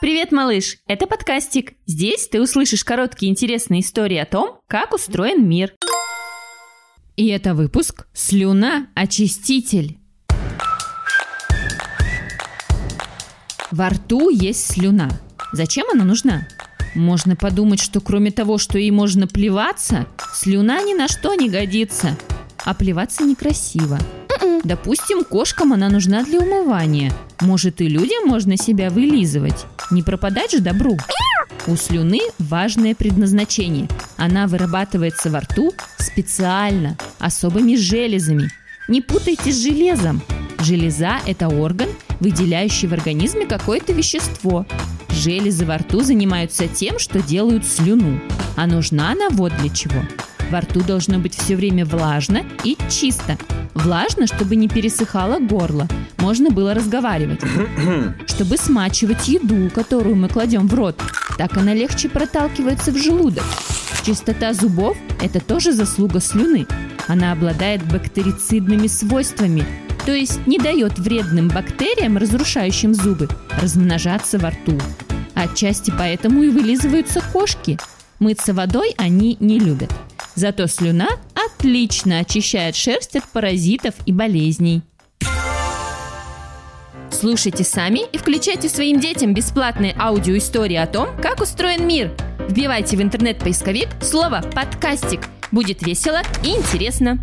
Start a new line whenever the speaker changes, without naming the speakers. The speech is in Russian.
Привет, малыш! Это подкастик. Здесь ты услышишь короткие интересные истории о том, как устроен мир. И это выпуск «Слюна-очиститель». Во рту есть слюна. Зачем она нужна? Можно подумать, что кроме того, что ей можно плеваться, слюна ни на что не годится. А плеваться некрасиво. Допустим, кошкам она нужна для умывания. Может, и людям можно себя вылизывать. Не пропадать же добру. У слюны важное предназначение. Она вырабатывается во рту специально, особыми железами. Не путайте с железом. Железа – это орган, выделяющий в организме какое-то вещество. Железы во рту занимаются тем, что делают слюну. А нужна она вот для чего. Во рту должно быть все время влажно и чисто. Влажно, чтобы не пересыхало горло. Можно было разговаривать. Чтобы смачивать еду, которую мы кладем в рот. Так она легче проталкивается в желудок. Чистота зубов – это тоже заслуга слюны. Она обладает бактерицидными свойствами, то есть не дает вредным бактериям, разрушающим зубы, размножаться во рту. Отчасти поэтому и вылизываются кошки. Мыться водой они не любят. Зато слюна отлично очищает шерсть от паразитов и болезней. Слушайте сами и включайте своим детям бесплатные аудиоистории о том, как устроен мир. Вбивайте в интернет-поисковик слово «подкастик». Будет весело и интересно.